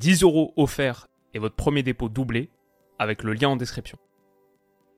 10 euros offerts et votre premier dépôt doublé avec le lien en description.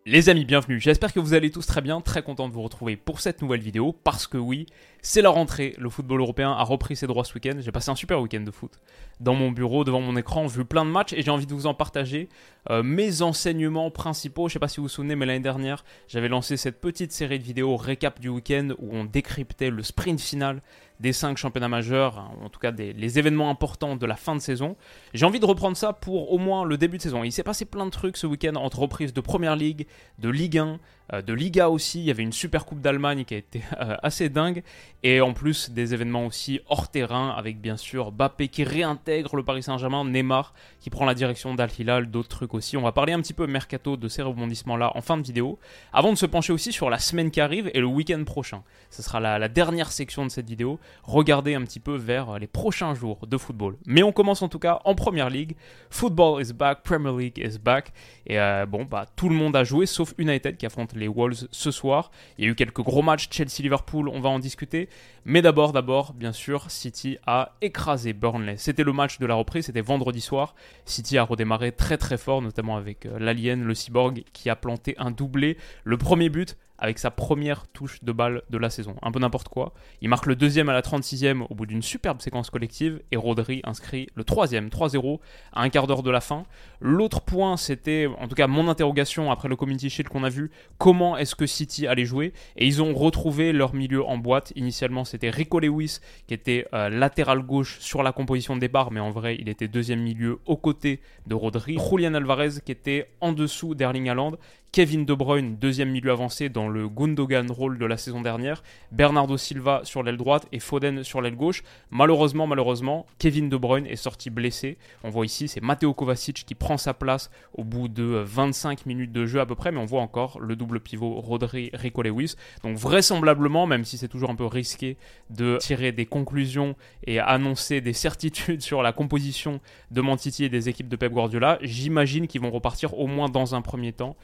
Les amis, bienvenue. J'espère que vous allez tous très bien, très content de vous retrouver pour cette nouvelle vidéo parce que oui, c'est la rentrée. Le football européen a repris ses droits ce week-end. J'ai passé un super week-end de foot dans mon bureau, devant mon écran, vu plein de matchs et j'ai envie de vous en partager euh, mes enseignements principaux. Je sais pas si vous vous souvenez, mais l'année dernière, j'avais lancé cette petite série de vidéos récap du week-end où on décryptait le sprint final des cinq championnats majeurs, en tout cas des, les événements importants de la fin de saison. J'ai envie de reprendre ça pour au moins le début de saison. Il s'est passé plein de trucs ce week-end entre reprises de Première Ligue, de Ligue 1, euh, de Liga aussi. Il y avait une super Coupe d'Allemagne qui a été euh, assez dingue. Et en plus des événements aussi hors terrain avec bien sûr Bappé qui réintègre le Paris Saint-Germain, Neymar qui prend la direction d'Al Hilal, d'autres trucs aussi. On va parler un petit peu mercato de ces rebondissements-là en fin de vidéo. Avant de se pencher aussi sur la semaine qui arrive et le week-end prochain. Ce sera la, la dernière section de cette vidéo. Regardez un petit peu vers les prochains jours de football. Mais on commence en tout cas en première ligue. Football is back, Premier League is back. Et euh, bon, bah tout le monde a joué sauf United qui affronte les Wolves ce soir. Il y a eu quelques gros matchs Chelsea-Liverpool, on va en discuter. Mais d'abord, d'abord, bien sûr, City a écrasé Burnley. C'était le match de la reprise, c'était vendredi soir. City a redémarré très très fort, notamment avec euh, l'Alien, le Cyborg, qui a planté un doublé. Le premier but avec sa première touche de balle de la saison. Un peu n'importe quoi. Il marque le deuxième à la 36e au bout d'une superbe séquence collective et Rodri inscrit le troisième, 3-0 à un quart d'heure de la fin. L'autre point, c'était en tout cas mon interrogation après le Community Shield qu'on a vu, comment est-ce que City allait jouer? Et ils ont retrouvé leur milieu en boîte. Initialement, c'était Rico Lewis qui était euh, latéral gauche sur la composition de départ, mais en vrai, il était deuxième milieu aux côtés de Rodri. Julian Alvarez qui était en dessous d'Erling Haaland Kevin De Bruyne, deuxième milieu avancé dans le Gundogan rôle de la saison dernière, Bernardo Silva sur l'aile droite et Foden sur l'aile gauche. Malheureusement, malheureusement, Kevin De Bruyne est sorti blessé. On voit ici, c'est Matteo Kovacic qui prend sa place au bout de 25 minutes de jeu à peu près, mais on voit encore le double pivot Rodri Rico Lewis. Donc vraisemblablement, même si c'est toujours un peu risqué de tirer des conclusions et annoncer des certitudes sur la composition de Mantiti et des équipes de Pep Guardiola, j'imagine qu'ils vont repartir au moins dans un premier temps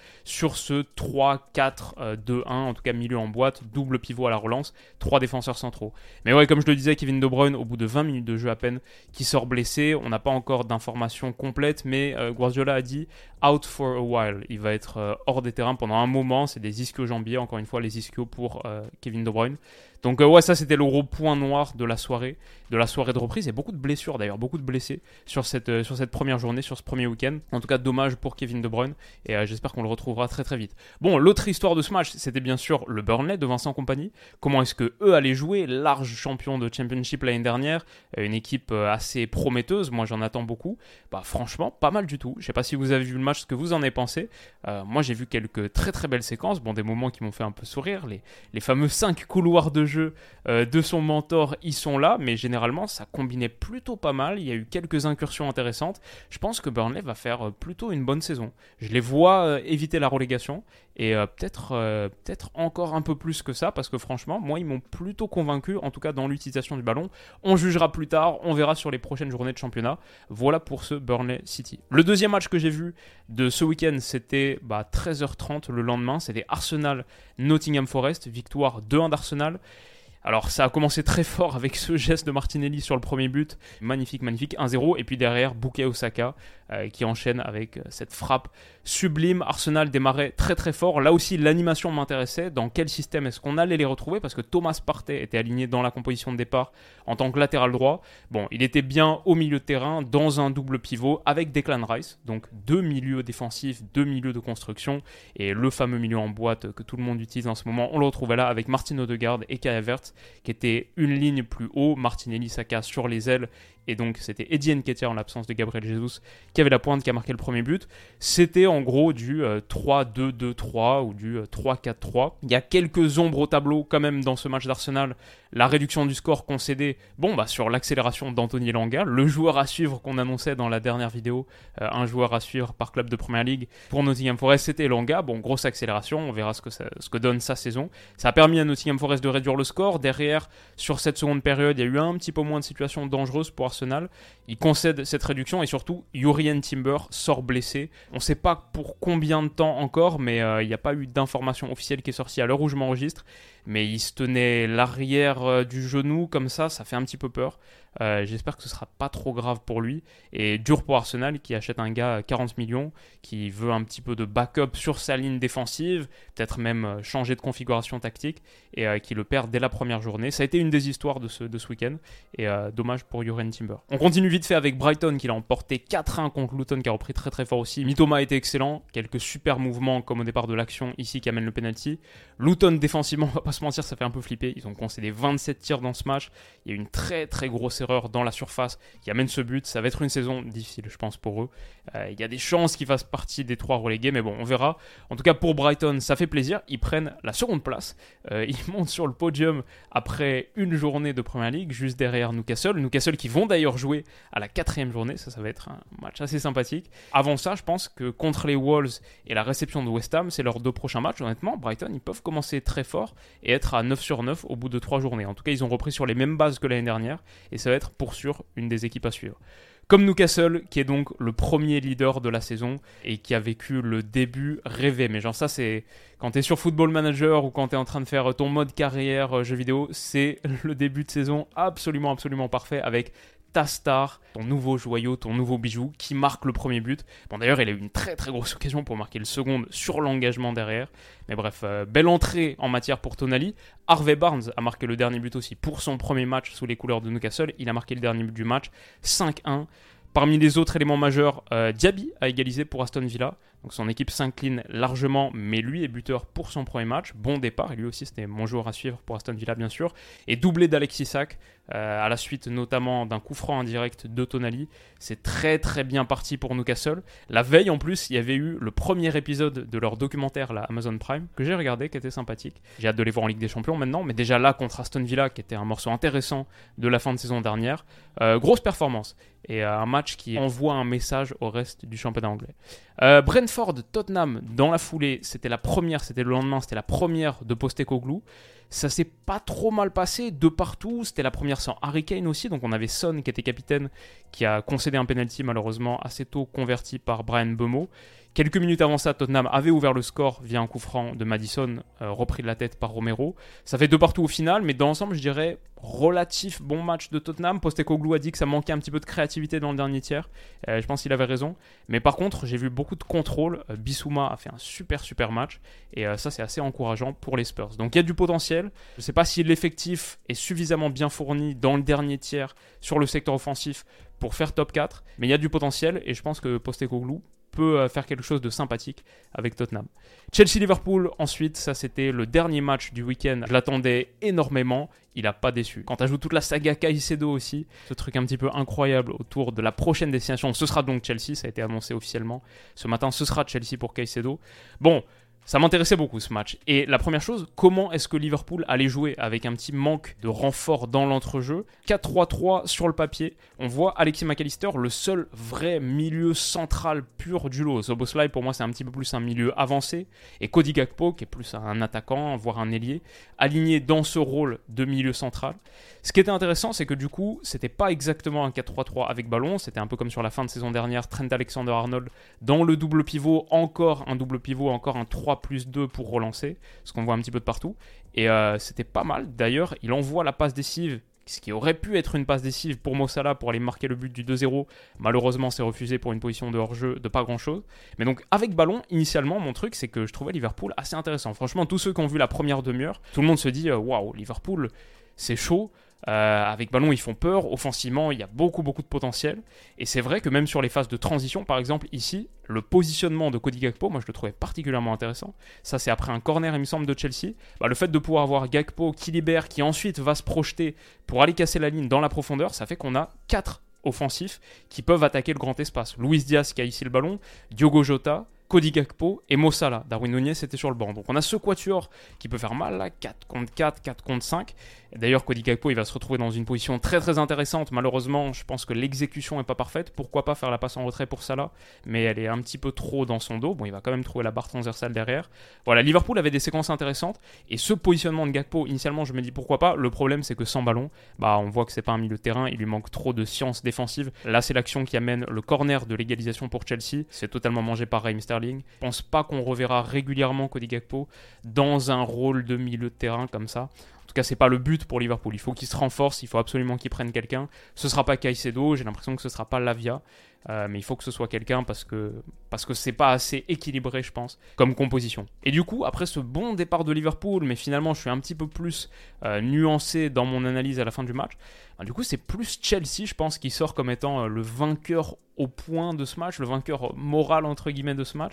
ce 3-4-2-1, en tout cas milieu en boîte, double pivot à la relance, trois défenseurs centraux. Mais ouais, comme je le disais, Kevin De Bruyne, au bout de 20 minutes de jeu à peine, qui sort blessé, on n'a pas encore d'informations complètes, mais euh, Guardiola a dit out for a while. Il va être euh, hors des terrains pendant un moment, c'est des ischio-jambiers, encore une fois, les ischios pour euh, Kevin De Bruyne. Donc ouais, ça c'était le gros point noir de la soirée, de la soirée de reprise. Et beaucoup de blessures d'ailleurs, beaucoup de blessés sur cette, cette première journée, sur ce premier week-end. En tout cas, dommage pour Kevin De Bruyne. Et j'espère qu'on le retrouvera très très vite. Bon, l'autre histoire de ce match, c'était bien sûr le Burnley de Vincent Compagnie. Comment est-ce que eux allaient jouer Large champion de Championship l'année dernière, une équipe assez prometteuse. Moi, j'en attends beaucoup. Bah franchement, pas mal du tout. Je sais pas si vous avez vu le match, ce que vous en avez pensé. moi, j'ai vu quelques très très belles séquences. Bon, des moments qui m'ont fait un peu sourire. Les, les fameux 5 couloirs de jeu de son mentor, ils sont là, mais généralement, ça combinait plutôt pas mal. Il y a eu quelques incursions intéressantes. Je pense que Burnley va faire plutôt une bonne saison. Je les vois éviter la relégation et peut-être peut-être encore un peu plus que ça parce que franchement moi ils m'ont plutôt convaincu en tout cas dans l'utilisation du ballon. On jugera plus tard on verra sur les prochaines journées de championnat. Voilà pour ce Burnley City. Le deuxième match que j'ai vu de ce week-end c'était bah, 13h30 le lendemain. C'était Arsenal Nottingham Forest. Victoire 2-1 d'Arsenal alors ça a commencé très fort avec ce geste de Martinelli sur le premier but, magnifique, magnifique, 1-0, et puis derrière Bukayo Osaka euh, qui enchaîne avec euh, cette frappe sublime. Arsenal démarrait très très fort, là aussi l'animation m'intéressait, dans quel système est-ce qu'on allait les retrouver, parce que Thomas Partey était aligné dans la composition de départ en tant que latéral droit. Bon, il était bien au milieu de terrain, dans un double pivot, avec Declan Rice, donc deux milieux défensifs, deux milieux de construction, et le fameux milieu en boîte que tout le monde utilise en ce moment, on le retrouvait là avec Martin Odegaard et Kai Havertz qui était une ligne plus haut, Martinelli, Saka sur les ailes, et donc c'était Eddie Nketiah en l'absence de Gabriel Jesus qui avait la pointe qui a marqué le premier but. C'était en gros du 3-2-2-3 ou du 3-4-3. Il y a quelques ombres au tableau quand même dans ce match d'Arsenal. La réduction du score concédée, bon bah sur l'accélération d'Anthony Langa, le joueur à suivre qu'on annonçait dans la dernière vidéo, un joueur à suivre par club de Première Ligue pour Nottingham Forest, c'était Langa. Bon, grosse accélération, on verra ce que, ce que donne sa saison. Ça a permis à Nottingham Forest de réduire le score. Derrière, sur cette seconde période, il y a eu un petit peu moins de situations dangereuses pour Arsenal. Il concède cette réduction et surtout, Urian Timber sort blessé. On ne sait pas pour combien de temps encore, mais euh, il n'y a pas eu d'information officielle qui est sortie à l'heure où je m'enregistre. Mais il se tenait l'arrière euh, du genou comme ça, ça fait un petit peu peur. Euh, j'espère que ce sera pas trop grave pour lui. Et dur pour Arsenal qui achète un gars à 40 millions, qui veut un petit peu de backup sur sa ligne défensive, peut-être même changer de configuration tactique, et qui le perd dès la première journée. Ça a été une des histoires de ce, de ce week-end, et dommage pour Urian Timber. On continue vite fait avec Brighton qui l'a emporté 4-1 contre Luton qui a repris très très fort aussi. Mitoma a été excellent, quelques super mouvements comme au départ de l'action ici qui amène le penalty. Luton défensivement, va pas se mentir, ça fait un peu flipper. Ils ont concédé 27 tirs dans ce match. Il y a une très très grosse erreur dans la surface qui amène ce but. Ça va être une saison difficile, je pense, pour eux. Euh, il y a des chances qu'ils fassent partie des trois relégués, mais bon, on verra. En tout cas, pour Brighton, ça fait plaisir. Ils prennent la seconde place. Euh, ils montent sur le podium après une journée de Première Ligue, juste derrière Newcastle. Newcastle qui vont d'ailleurs jouer à la quatrième journée. Ça, ça va être un match assez sympathique. Avant ça, je pense que contre les Wolves et la réception de West Ham, c'est leurs deux prochains matchs. Honnêtement, Brighton, ils peuvent commencer très fort et être à 9 sur 9 au bout de 3 journées. En tout cas, ils ont repris sur les mêmes bases que l'année dernière et ça va être pour sûr une des équipes à suivre. Comme Newcastle, qui est donc le premier leader de la saison et qui a vécu le début rêvé. Mais genre ça, c'est quand tu es sur Football Manager ou quand tu es en train de faire ton mode carrière euh, jeu vidéo, c'est le début de saison absolument, absolument parfait avec ta star, ton nouveau joyau, ton nouveau bijou qui marque le premier but. Bon d'ailleurs il a eu une très très grosse occasion pour marquer le second sur l'engagement derrière. Mais bref, euh, belle entrée en matière pour Tonali. Harvey Barnes a marqué le dernier but aussi pour son premier match sous les couleurs de Newcastle. Il a marqué le dernier but du match, 5-1. Parmi les autres éléments majeurs, euh, Diaby a égalisé pour Aston Villa. Donc son équipe s'incline largement, mais lui est buteur pour son premier match. Bon départ, et lui aussi c'était mon joueur à suivre pour Aston Villa bien sûr. Et doublé d'Alexis Sack, euh, à la suite notamment d'un coup franc indirect de Tonali. C'est très très bien parti pour Newcastle. La veille en plus, il y avait eu le premier épisode de leur documentaire, la Amazon Prime, que j'ai regardé, qui était sympathique. J'ai hâte de les voir en Ligue des Champions maintenant, mais déjà là contre Aston Villa, qui était un morceau intéressant de la fin de saison dernière. Euh, grosse performance et euh, un match qui envoie un message au reste du championnat anglais. Brentford, Tottenham, dans la foulée, c'était la première, c'était le lendemain, c'était la première de Postecoglou. Ça s'est pas trop mal passé de partout. C'était la première sans Harry Kane aussi, donc on avait Son qui était capitaine, qui a concédé un penalty malheureusement assez tôt converti par Brian Bemo. Quelques minutes avant ça, Tottenham avait ouvert le score via un coup franc de Madison, euh, repris de la tête par Romero. Ça fait deux partout au final, mais dans l'ensemble, je dirais relatif bon match de Tottenham. Postecoglou a dit que ça manquait un petit peu de créativité dans le dernier tiers. Euh, je pense qu'il avait raison. Mais par contre, j'ai vu beaucoup de contrôle. Euh, Bissouma a fait un super super match. Et ça, c'est assez encourageant pour les Spurs. Donc il y a du potentiel. Je ne sais pas si l'effectif est suffisamment bien fourni dans le dernier tiers sur le secteur offensif pour faire top 4. Mais il y a du potentiel. Et je pense que Postecoglou peut euh, faire quelque chose de sympathique avec Tottenham. Chelsea-Liverpool, ensuite, ça c'était le dernier match du week-end. Je l'attendais énormément, il n'a pas déçu. Quand tu ajoutes toute la saga Caicedo aussi, ce truc un petit peu incroyable autour de la prochaine destination, ce sera donc Chelsea, ça a été annoncé officiellement. Ce matin, ce sera Chelsea pour Caicedo. Bon, ça m'intéressait beaucoup ce match. Et la première chose, comment est-ce que Liverpool allait jouer avec un petit manque de renfort dans l'entrejeu? 4-3-3 sur le papier. On voit Alexis McAllister, le seul vrai milieu central pur du lot. Soboslai, pour moi, c'est un petit peu plus un milieu avancé. Et Cody Gakpo, qui est plus un attaquant, voire un ailier, aligné dans ce rôle de milieu central. Ce qui était intéressant, c'est que du coup, c'était pas exactement un 4-3-3 avec ballon. C'était un peu comme sur la fin de saison dernière, Trent Alexander-Arnold dans le double pivot, encore un double pivot, encore un 3 plus 2 pour relancer, ce qu'on voit un petit peu de partout. Et euh, c'était pas mal. D'ailleurs, il envoie la passe décisive, ce qui aurait pu être une passe décisive pour Mossala pour aller marquer le but du 2-0. Malheureusement, c'est refusé pour une position de hors-jeu de pas grand-chose. Mais donc, avec ballon, initialement, mon truc, c'est que je trouvais Liverpool assez intéressant. Franchement, tous ceux qui ont vu la première demi-heure, tout le monde se dit euh, waouh, Liverpool, c'est chaud. Euh, avec ballon, ils font peur. Offensivement, il y a beaucoup, beaucoup de potentiel. Et c'est vrai que même sur les phases de transition, par exemple, ici, le positionnement de Cody Gakpo, moi je le trouvais particulièrement intéressant. Ça, c'est après un corner, il me semble, de Chelsea. Bah, le fait de pouvoir avoir Gakpo qui libère, qui ensuite va se projeter pour aller casser la ligne dans la profondeur, ça fait qu'on a 4 offensifs qui peuvent attaquer le grand espace. Luis Diaz qui a ici le ballon, Diogo Jota, Cody Gakpo et Mossala. Darwin Nunez était sur le banc. Donc on a ce quatuor qui peut faire mal là, 4 contre 4, 4 contre 5. D'ailleurs, Cody Gakpo, il va se retrouver dans une position très très intéressante. Malheureusement, je pense que l'exécution n'est pas parfaite. Pourquoi pas faire la passe en retrait pour Salah? Mais elle est un petit peu trop dans son dos. Bon, il va quand même trouver la barre transversale derrière. Voilà, Liverpool avait des séquences intéressantes. Et ce positionnement de Gakpo, initialement, je me dis pourquoi pas. Le problème, c'est que sans ballon, bah, on voit que c'est pas un milieu de terrain. Il lui manque trop de science défensive. Là, c'est l'action qui amène le corner de l'égalisation pour Chelsea. C'est totalement mangé par Raheem Sterling. Je pense pas qu'on reverra régulièrement Cody Gakpo dans un rôle de milieu de terrain comme ça. En tout cas, c'est pas le but pour Liverpool. Il faut qu'il se renforce, il faut absolument qu'il prenne quelqu'un. Ce sera pas Caicedo, j'ai l'impression que ce sera pas Lavia. Euh, mais il faut que ce soit quelqu'un parce que parce que c'est pas assez équilibré, je pense, comme composition. Et du coup, après ce bon départ de Liverpool, mais finalement je suis un petit peu plus euh, nuancé dans mon analyse à la fin du match. Bah, du coup, c'est plus Chelsea, je pense, qui sort comme étant euh, le vainqueur au point de ce match, le vainqueur moral entre guillemets de ce match,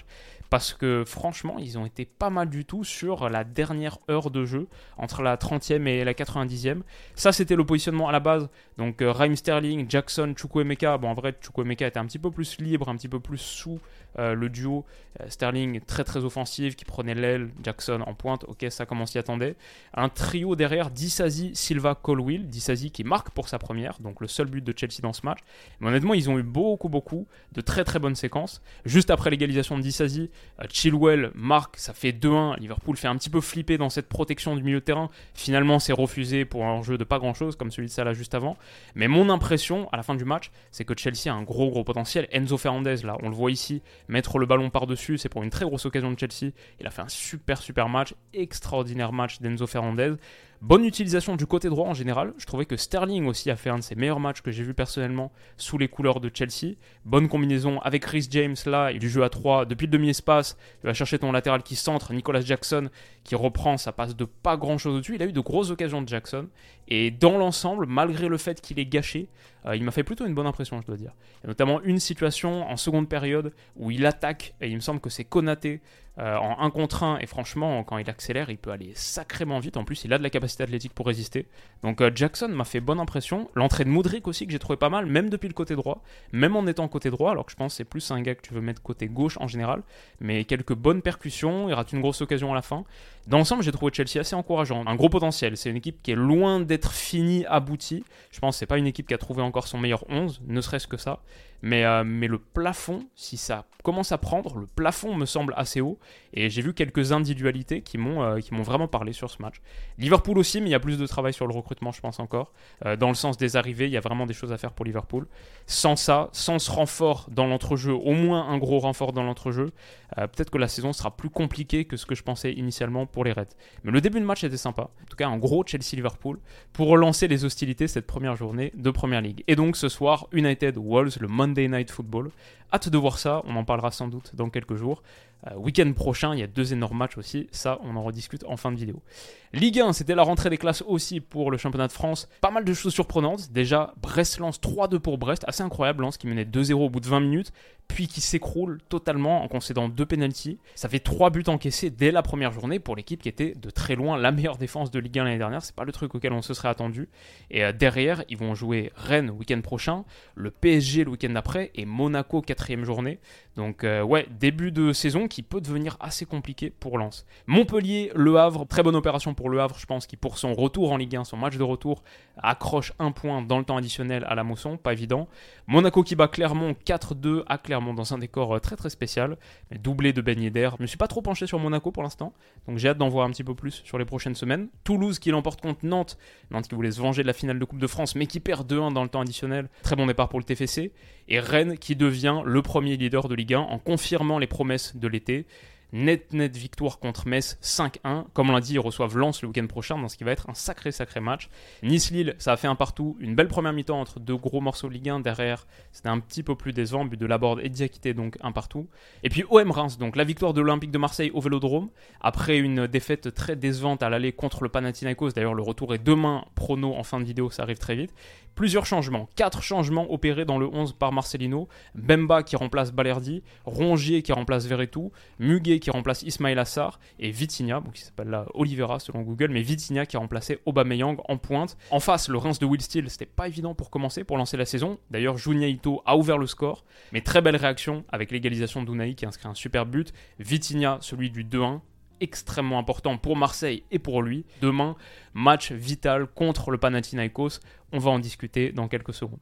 parce que franchement, ils ont été pas mal du tout sur la dernière heure de jeu, entre la 30e et la 90e. Ça, c'était le positionnement à la base. Donc, Raheem Sterling, Jackson, Chukwuemeka. Bon, en vrai, Chukwuemeka un petit peu plus libre, un petit peu plus sous euh, le duo euh, Sterling très très offensif qui prenait l'aile, Jackson en pointe, ok ça comme on s'y attendait. Un trio derrière, Disasi, Silva, Colwill, Disasi qui marque pour sa première, donc le seul but de Chelsea dans ce match. Mais honnêtement ils ont eu beaucoup beaucoup de très très bonnes séquences. Juste après l'égalisation de Disasi, euh, Chilwell marque, ça fait 2-1, Liverpool fait un petit peu flipper dans cette protection du milieu de terrain. Finalement c'est refusé pour un jeu de pas grand chose comme celui de Salah juste avant. Mais mon impression à la fin du match, c'est que Chelsea a un gros gros potentiel. Enzo Fernandez là, on le voit ici, mettre le ballon par-dessus, c'est pour une très grosse occasion de Chelsea. Il a fait un super super match, extraordinaire match d'Enzo Fernandez. Bonne utilisation du côté droit en général. Je trouvais que Sterling aussi a fait un de ses meilleurs matchs que j'ai vu personnellement sous les couleurs de Chelsea. Bonne combinaison avec Chris James là, il du jeu à 3 depuis le demi-espace. Il va chercher ton latéral qui centre, Nicolas Jackson qui reprend, ça passe de pas grand chose au-dessus. Il a eu de grosses occasions de Jackson. Et dans l'ensemble, malgré le fait qu'il est gâché, euh, il m'a fait plutôt une bonne impression, je dois dire. Il y a notamment une situation en seconde période où il attaque, et il me semble que c'est Konaté euh, en 1 contre 1, et franchement, quand il accélère, il peut aller sacrément vite. En plus, il a de la capacité athlétique pour résister. Donc euh, Jackson m'a fait bonne impression. L'entrée de Moudric aussi, que j'ai trouvé pas mal, même depuis le côté droit, même en étant côté droit, alors que je pense que c'est plus un gars que tu veux mettre côté gauche en général. Mais quelques bonnes percussions, il rate une grosse occasion à la fin. Dans l'ensemble, j'ai trouvé Chelsea assez encourageant. Un gros potentiel. C'est une équipe qui est loin d'être finie, aboutie. Je pense que c'est pas une équipe qui a trouvé encore son meilleur 11, ne serait-ce que ça. Mais, euh, mais le plafond, si ça commence à prendre, le plafond me semble assez haut. Et j'ai vu quelques individualités qui m'ont euh, qui m'ont vraiment parlé sur ce match. Liverpool aussi, mais il y a plus de travail sur le recrutement, je pense encore. Euh, dans le sens des arrivées, il y a vraiment des choses à faire pour Liverpool. Sans ça, sans ce renfort dans l'entrejeu, au moins un gros renfort dans l'entrejeu, peut-être que la saison sera plus compliquée que ce que je pensais initialement pour les Reds. Mais le début de match était sympa. En tout cas, un gros Chelsea-Liverpool pour relancer les hostilités cette première journée de Première Ligue. Et donc ce soir, United Wolves, le Monday Night Football. Hâte de voir ça, on en parlera sans doute dans quelques jours. Euh, week-end prochain, il y a deux énormes matchs aussi, ça on en rediscute en fin de vidéo. Ligue 1, c'était la rentrée des classes aussi pour le championnat de France. Pas mal de choses surprenantes. Déjà, Brest lance 3-2 pour Brest, assez incroyable, Lance qui menait 2-0 au bout de 20 minutes, puis qui s'écroule totalement en concédant deux pénalties. Ça fait 3 buts encaissés dès la première journée pour l'équipe qui était de très loin la meilleure défense de Ligue 1 l'année dernière. C'est pas le truc auquel on se serait attendu. Et euh, derrière, ils vont jouer Rennes week-end prochain, le PSG le week-end d'après et Monaco quatrième journée. Donc euh, ouais, début de saison peut devenir assez compliqué pour Lens. Montpellier, Le Havre, très bonne opération pour Le Havre, je pense, qui pour son retour en Ligue 1, son match de retour, accroche un point dans le temps additionnel à la Mousson, pas évident. Monaco qui bat Clermont 4-2 à Clermont dans un décor euh, très très spécial, doublé de Ben d'air. Je me suis pas trop penché sur Monaco pour l'instant, donc j'ai hâte d'en voir un petit peu plus sur les prochaines semaines. Toulouse qui l'emporte contre Nantes, Nantes qui voulait se venger de la finale de Coupe de France, mais qui perd 2-1 dans le temps additionnel. Très bon départ pour le TFC. Et Rennes qui devient le premier leader de Ligue 1 en confirmant les promesses de l'été. Net, net victoire contre Metz 5-1. Comme on l'a dit, ils reçoivent Lens le week-end prochain dans ce qui va être un sacré, sacré match. Nice-Lille, ça a fait un partout. Une belle première mi-temps entre deux gros morceaux Ligue 1. Derrière, c'était un petit peu plus décevant. But de Laborde et Diakité, donc un partout. Et puis OM Reims, donc la victoire de l'Olympique de Marseille au Vélodrome. Après une défaite très décevante à l'aller contre le Panathinaikos. D'ailleurs, le retour est demain prono en fin de vidéo, ça arrive très vite. Plusieurs changements, quatre changements opérés dans le 11 par Marcelino. Bemba qui remplace Balerdi, Rongier qui remplace Verretou, Muguet qui remplace Ismail Assar et Vitinha, qui s'appelle là Olivera selon Google, mais Vitinha qui a remplacé Aubameyang en pointe. En face, le Reims de Will Steele, c'était pas évident pour commencer, pour lancer la saison. D'ailleurs, Junya Ito a ouvert le score, mais très belle réaction avec l'égalisation d'Unai qui inscrit un super but. Vitinha, celui du 2-1, extrêmement important pour Marseille et pour lui. Demain, match vital contre le Panathinaikos. On va en discuter dans quelques secondes.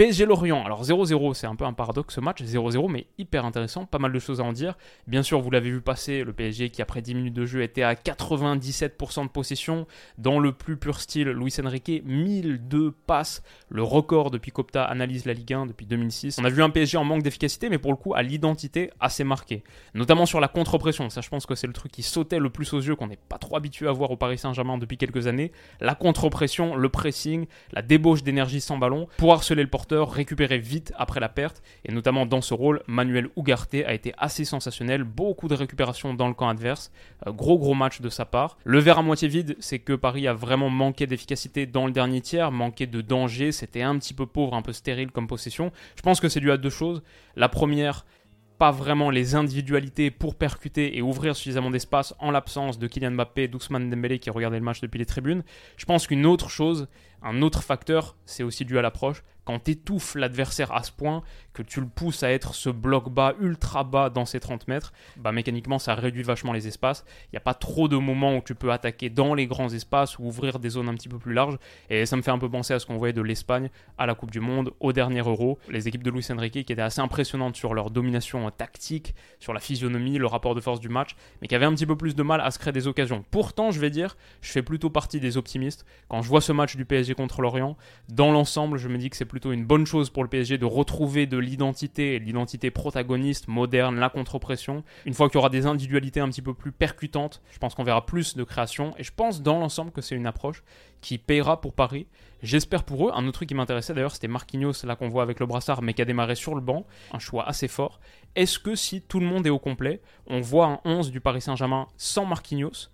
PSG Lorient, alors 0-0, c'est un peu un paradoxe ce match, 0-0, mais hyper intéressant, pas mal de choses à en dire. Bien sûr, vous l'avez vu passer, le PSG qui après 10 minutes de jeu était à 97% de possession, dans le plus pur style, Luis Enrique, 1002 passes, le record depuis Copta analyse la Ligue 1 depuis 2006. On a vu un PSG en manque d'efficacité, mais pour le coup à l'identité assez marquée, notamment sur la contre-pression, ça je pense que c'est le truc qui sautait le plus aux yeux, qu'on n'est pas trop habitué à voir au Paris Saint-Germain depuis quelques années, la contre-pression, le pressing, la débauche d'énergie sans ballon, pour harceler le porteur récupérer vite après la perte. Et notamment dans ce rôle, Manuel Ugarte a été assez sensationnel. Beaucoup de récupération dans le camp adverse. Euh, gros gros match de sa part. Le verre à moitié vide, c'est que Paris a vraiment manqué d'efficacité dans le dernier tiers, manqué de danger. C'était un petit peu pauvre, un peu stérile comme possession. Je pense que c'est dû à deux choses. La première, pas vraiment les individualités pour percuter et ouvrir suffisamment d'espace en l'absence de Kylian Mbappé et d'Ousmane Dembélé qui regardait le match depuis les tribunes. Je pense qu'une autre chose, un autre facteur, c'est aussi dû à l'approche quand tu étouffes l'adversaire à ce point, que tu le pousses à être ce bloc bas, ultra bas dans ses 30 mètres, bah mécaniquement ça réduit vachement les espaces. Il n'y a pas trop de moments où tu peux attaquer dans les grands espaces ou ouvrir des zones un petit peu plus larges. Et ça me fait un peu penser à ce qu'on voyait de l'Espagne à la Coupe du Monde, au dernier Euro. Les équipes de Luis Enrique qui étaient assez impressionnantes sur leur domination tactique, sur la physionomie, le rapport de force du match, mais qui avaient un petit peu plus de mal à se créer des occasions. Pourtant, je vais dire, je fais plutôt partie des optimistes. Quand je vois ce match du PSG contre l'Orient, dans l'ensemble, je me dis que c'est plutôt une bonne chose pour le PSG de retrouver de l'identité, l'identité protagoniste, moderne, la contre-pression. Une fois qu'il y aura des individualités un petit peu plus percutantes, je pense qu'on verra plus de création. Et je pense dans l'ensemble que c'est une approche qui payera pour Paris. J'espère pour eux. Un autre truc qui m'intéressait d'ailleurs, c'était Marquinhos, là qu'on voit avec le brassard, mais qui a démarré sur le banc. Un choix assez fort. Est-ce que si tout le monde est au complet, on voit un 11 du Paris Saint-Germain sans Marquinhos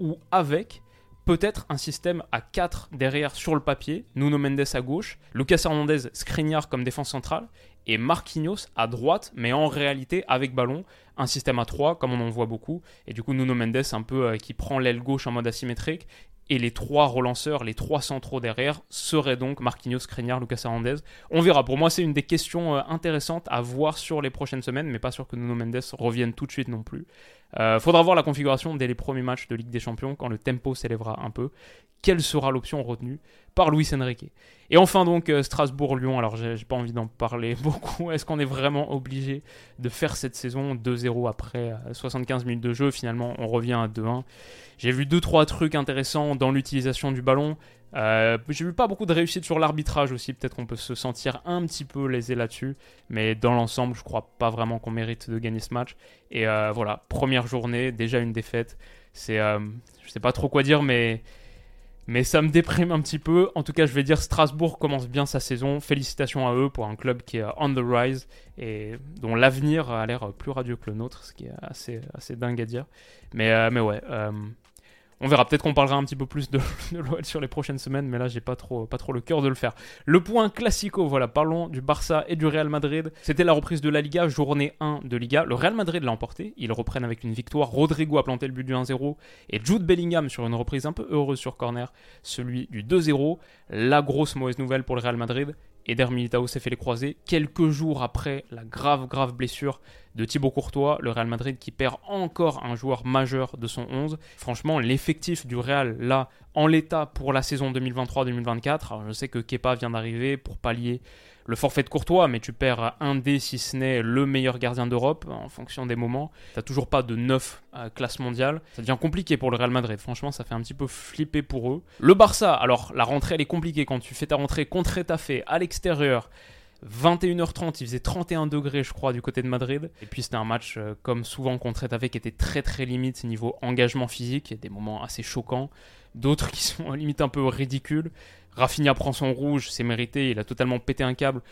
ou avec peut-être un système à 4 derrière sur le papier, Nuno Mendes à gauche, Lucas Hernandez, Skriniar comme défense centrale, et Marquinhos à droite, mais en réalité avec ballon, un système à 3 comme on en voit beaucoup, et du coup Nuno Mendes un peu euh, qui prend l'aile gauche en mode asymétrique, et les trois relanceurs, les trois centraux derrière, seraient donc Marquinhos, Skriniar, Lucas Hernandez. On verra. Pour moi, c'est une des questions euh, intéressantes à voir sur les prochaines semaines, mais pas sûr que Nuno Mendes revienne tout de suite non plus. Euh, faudra voir la configuration dès les premiers matchs de Ligue des Champions, quand le tempo s'élèvera un peu. Quelle sera l'option retenue par Luis Enrique Et enfin donc euh, Strasbourg-Lyon, alors j'ai pas envie d'en parler beaucoup. Est-ce qu'on est vraiment obligé de faire cette saison 2-0 après 75 euh, minutes de jeu? Finalement, on revient à 2-1. J'ai vu 2-3 trucs intéressants dans l'utilisation du ballon. Euh, j'ai vu pas beaucoup de réussite sur l'arbitrage aussi, peut-être qu'on peut se sentir un petit peu lésé là-dessus, mais dans l'ensemble, je crois pas vraiment qu'on mérite de gagner ce match. Et voilà, première journée, déjà une défaite. C'est, euh, je sais pas trop quoi dire, mais mais ça me déprime un petit peu. En tout cas, je vais dire Strasbourg commence bien sa saison. Félicitations à eux pour un club qui est on the rise et dont l'avenir a l'air plus radieux que le nôtre, ce qui est assez, assez dingue à dire. Mais, mais ouais, on verra, peut-être qu'on parlera un petit peu plus de, l'OL sur les prochaines semaines, mais là j'ai pas trop, pas trop le cœur de le faire. Le point classico, voilà, parlons du Barça et du Real Madrid. C'était la reprise de la Liga, journée 1 de Liga. Le Real Madrid l'a emporté, ils reprennent avec une victoire. Rodrigo a planté le but du 1-0 et Jude Bellingham sur une reprise un peu heureuse sur corner, celui du 2-0. La grosse mauvaise nouvelle pour le Real Madrid, Eder Militao s'est fait les croiser quelques jours après la grave, grave blessure de Thibaut Courtois, le Real Madrid qui perd encore un joueur majeur de son 11. Franchement, l'effectif du Real, là, en l'état pour la saison 2023-2024, je sais que Kepa vient d'arriver pour pallier le forfait de Courtois, mais tu perds un dé si ce n'est le meilleur gardien d'Europe en fonction des moments. T'as toujours pas de 9 à classe mondiale. Ça devient compliqué pour le Real Madrid. Franchement, ça fait un petit peu flipper pour eux. Le Barça, alors la rentrée elle est compliquée quand tu fais ta rentrée contre Etafé à l'extérieur. 21h30, il faisait 31 degrés, je crois, du côté de Madrid. Et puis c'était un match, euh, comme souvent contre Retafe, qui était très très limite niveau engagement physique. Il y a des moments assez choquants, d'autres qui sont limite un peu ridicules. Rafinha prend son rouge, c'est mérité, il a totalement pété un câble.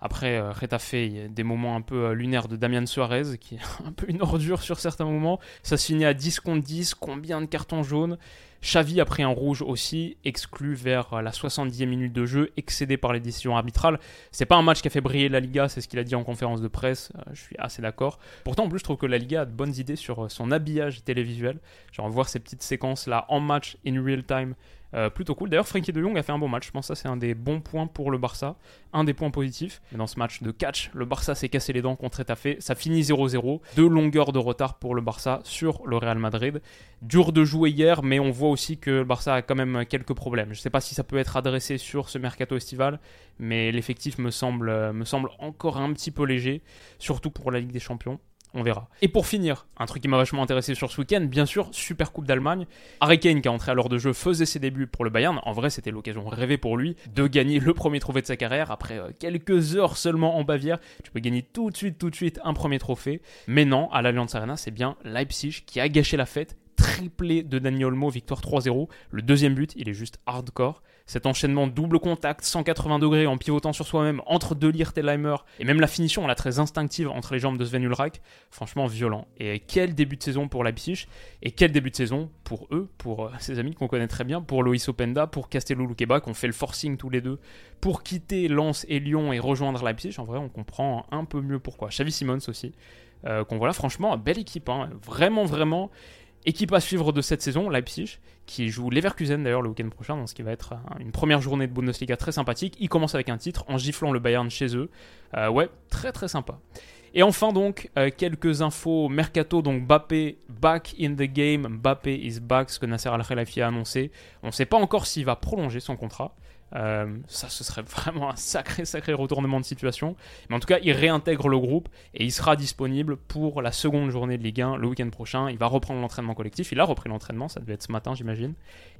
Après, euh, Retafe, il y a des moments un peu euh, lunaires de Damian Suarez, qui est un peu une ordure sur certains moments. Ça se finit à 10 contre 10, combien de cartons jaunes? Xavi a pris un rouge aussi, exclu vers la 70e minute de jeu, excédé par les décisions arbitrales. C'est pas un match qui a fait briller la Liga, c'est ce qu'il a dit en conférence de presse, euh, je suis assez d'accord. Pourtant, en plus, je trouve que la Liga a de bonnes idées sur euh, son habillage télévisuel. Genre, voir ces petites séquences là en match, in real time, euh, plutôt cool. D'ailleurs, Frankie de Jong a fait un bon match. Je pense que c'est un des bons points pour le Barça. Un des points positifs. Dans ce match de catch, le Barça s'est cassé les dents contre Etafé. Ça finit 0-0. Deux longueurs de retard pour le Barça sur le Real Madrid. Dur de jouer hier, mais on voit aussi que le Barça a quand même quelques problèmes. Je ne sais pas si ça peut être adressé sur ce mercato estival, mais l'effectif me semble, me semble encore un petit peu léger, surtout pour la Ligue des Champions on verra. Et pour finir, un truc qui m'a vachement intéressé sur ce week-end, bien sûr, Super Coupe d'Allemagne. Harry Kane, qui est entré à l'heure de jeu, faisait ses débuts pour le Bayern. En vrai, c'était l'occasion rêvée pour lui de gagner le premier trophée de sa carrière. Après euh, quelques heures seulement en Bavière, tu peux gagner tout de suite, tout de suite un premier trophée. Mais non, à l'Allianz Arena, c'est bien Leipzig qui a gâché la fête triplé de Daniel Olmo, victoire 3-0. Le deuxième but, il est juste hardcore. Cet enchaînement double contact, 180 degrés en pivotant sur soi-même entre De Ligt et Leimer, et même la finition, la très instinctive entre les jambes de Sven Ulreich, franchement violent. Et quel début de saison pour Leipzig, et quel début de saison pour eux, pour euh, ses amis qu'on connaît très bien, pour Loïs Openda, pour Castello Luqueba, qu'on fait le forcing tous les deux, pour quitter Lens et Lyon et rejoindre Leipzig. En vrai, on comprend un peu mieux pourquoi. Xavi Simons aussi. Euh, qu'on voilà, franchement, belle équipe, hein. vraiment, vraiment. Équipe à suivre de cette saison, Leipzig, qui joue Leverkusen d'ailleurs le week-end prochain, dans ce qui va être une première journée de Bundesliga très sympathique. Ils commencent avec un titre en giflant le Bayern chez eux. Euh, ouais, très très sympa. Et enfin donc, euh, quelques infos mercato, donc Mbappé back in the game, Mbappé is back, ce que Nasser Al-Khelaifi a annoncé. On ne sait pas encore s'il va prolonger son contrat. Euh, ça, ce serait vraiment un sacré, sacré retournement de situation. Mais en tout cas, il réintègre le groupe et il sera disponible pour la seconde journée de Ligue 1 le week-end prochain. Il va reprendre l'entraînement collectif. Il a repris l'entraînement, ça devait être ce matin, j'imagine.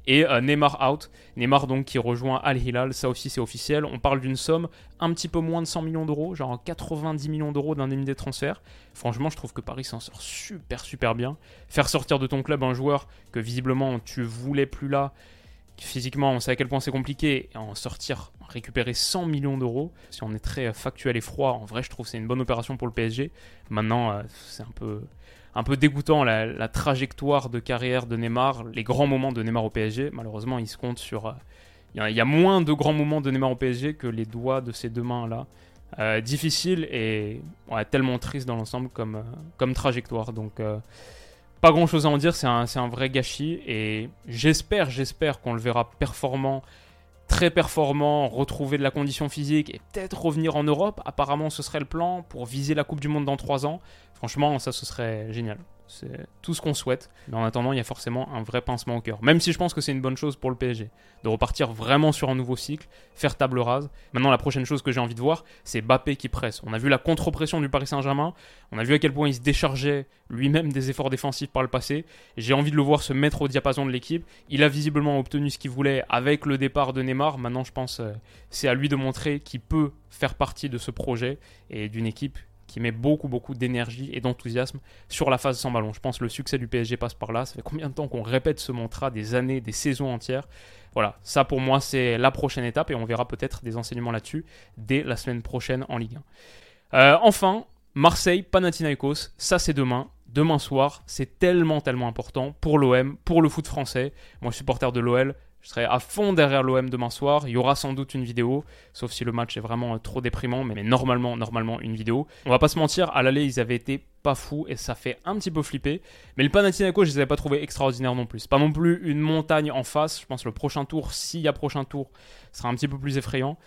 Et euh, Neymar out. Neymar donc qui rejoint Al Hilal, ça aussi c'est officiel. On parle d'une somme un petit peu moins de 100 millions d'euros, genre 90 millions d'euros d'indemnité de transfert. Franchement, je trouve que Paris s'en sort super, super bien. Faire sortir de ton club un joueur que visiblement tu voulais plus là physiquement, on sait à quel point c'est compliqué, en sortir, récupérer 100 millions d'euros, si on est très factuel et froid, en vrai, je trouve que c'est une bonne opération pour le PSG. Maintenant, euh, c'est un peu, dégoûtant la, trajectoire de carrière de Neymar, les grands moments de Neymar au PSG. Malheureusement, il se compte sur. Euh, il y, a moins de grands moments de Neymar au PSG que les doigts de ces deux mains-là. Euh, difficile et tellement triste dans l'ensemble comme, comme trajectoire. Donc pas grand chose à en dire, c'est un, vrai gâchis et j'espère, j'espère qu'on le verra performant, très performant, retrouver de la condition physique et peut-être revenir en Europe. Apparemment, ce serait le plan pour viser la Coupe du Monde dans 3 ans. Franchement, ça, ce serait génial. C'est tout ce qu'on souhaite. Mais en attendant, il y a forcément un vrai pincement au cœur. Même si je pense que c'est une bonne chose pour le PSG. De repartir vraiment sur un nouveau cycle, faire table rase. Maintenant, la prochaine chose que j'ai envie de voir, c'est Bappé qui presse. On a vu la contre-pression du Paris Saint-Germain. On a vu à quel point il se déchargeait lui-même des efforts défensifs par le passé. J'ai envie de le voir se mettre au diapason de l'équipe. Il a visiblement obtenu ce qu'il voulait avec le départ de Neymar. Maintenant, je pense euh, c'est à lui de montrer qu'il peut faire partie de ce projet et d'une équipe qui met beaucoup beaucoup d'énergie et d'enthousiasme sur la phase sans ballon. Je pense que le succès du PSG passe par là. Ça fait combien de temps qu'on répète ce mantra Des années, des saisons entières? Voilà, ça pour moi c'est la prochaine étape et on verra peut-être des enseignements là-dessus dès la semaine prochaine en Ligue 1. Euh, enfin, Marseille, Panathinaikos, ça c'est demain. Demain soir, c'est tellement tellement important pour l'OM, pour le foot français. Moi, supporter de l'OL, je serai à fond derrière l'OM demain soir. Il y aura sans doute une vidéo, sauf si le match est vraiment euh, trop déprimant, mais, normalement, normalement une vidéo. On va pas se mentir, à l'aller, ils avaient été pas fous et ça fait un petit peu flipper. Mais le Panathinaikos, je les avais pas trouvé extraordinaires non plus. pas non plus une montagne en face. Je pense que le prochain tour, s'il y a prochain tour, sera un petit peu plus effrayant.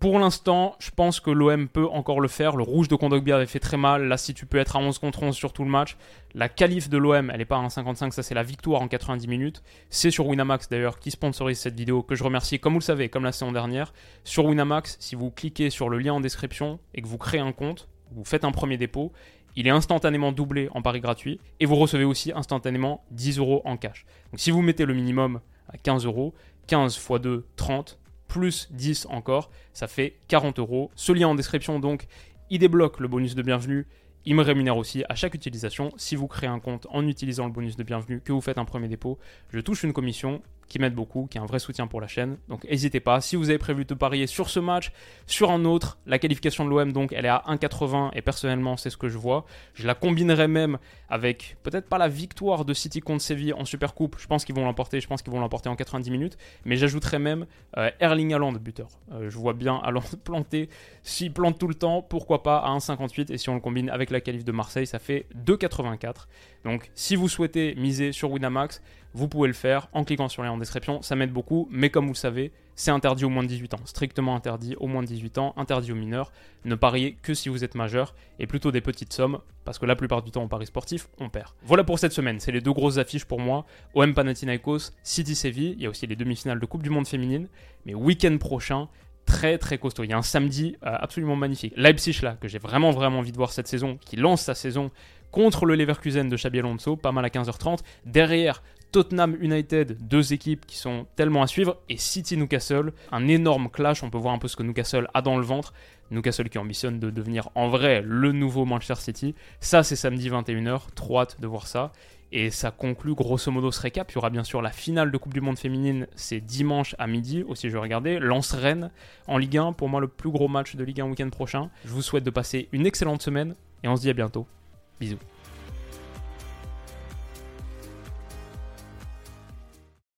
Pour l'instant, je pense que l'OM peut encore le faire. Le rouge de Kondogbia avait fait très mal. Là, si tu peux être à 11 contre 11 sur tout le match, la qualif de l'OM, elle n'est pas à 1,55, ça c'est la victoire en 90 minutes. C'est sur Winamax d'ailleurs qui sponsorise cette vidéo, que je remercie comme vous le savez, comme la saison dernière. Sur Winamax, si vous cliquez sur le lien en description et que vous créez un compte, vous faites un premier dépôt, il est instantanément doublé en pari gratuit et vous recevez aussi instantanément 10 euros en cash. Donc si vous mettez le minimum à 15 euros, 15 x 2, 30, plus 10 encore, ça fait 40 euros. Ce lien en description donc, il débloque le bonus de bienvenue il me rémunère aussi à chaque utilisation. Si vous créez un compte en utilisant le bonus de bienvenue, que vous faites un premier dépôt, je touche une commission qui m'aide beaucoup, qui est un vrai soutien pour la chaîne. Donc n'hésitez pas. Si vous avez prévu de parier sur ce match, sur un autre, la qualification de l'OM, donc elle est à 1,80 et personnellement c'est ce que je vois. Je la combinerai même avec peut-être pas la victoire de City contre Séville en Super Coupe. Je pense qu'ils vont l'emporter. Je pense qu'ils vont l'emporter en 90 minutes. Mais j'ajouterai même euh, Erling Haaland buteur. Euh, je vois bien Haaland planter. S'il plante tout le temps, pourquoi pas à 1,58 et si on le combine avec la qualif de Marseille, ça fait 2,84. Donc si vous souhaitez miser sur Winamax, vous pouvez le faire en cliquant sur les en description, ça m'aide beaucoup, mais comme vous le savez, c'est interdit aux moins de 18 ans, strictement interdit aux moins de 18 ans, interdit aux mineurs, ne pariez que si vous êtes majeur, et plutôt des petites sommes, parce que la plupart du temps en paris sportif, on perd. Voilà pour cette semaine, c'est les deux grosses affiches pour moi, OM Panathinaikos, City Séville, il y a aussi les demi-finales de Coupe du Monde féminine, mais week-end prochain, très très costaud. Il y a un samedi euh, absolument magnifique. Leipzig là, que j'ai vraiment vraiment envie de voir cette saison, qui lance sa saison contre le Leverkusen de Xabi Alonso, pas mal à 15h30. Derrière, Tottenham United, deux équipes qui sont tellement à suivre, et City Newcastle, un énorme clash, on peut voir un peu ce que Newcastle a dans le ventre. Newcastle qui ambitionne de devenir en vrai le nouveau Manchester City. Ça c'est samedi 21h, trop hâte de voir ça. Et ça conclut grosso modo ce récap. Il y aura bien sûr la finale de Coupe du Monde féminine, c'est dimanche à midi, aussi je vais regarder. Lance-Rennes en Ligue 1, pour moi le plus gros match de Ligue 1 week-end prochain. Je vous souhaite de passer une excellente semaine et on se dit à bientôt. Bisous.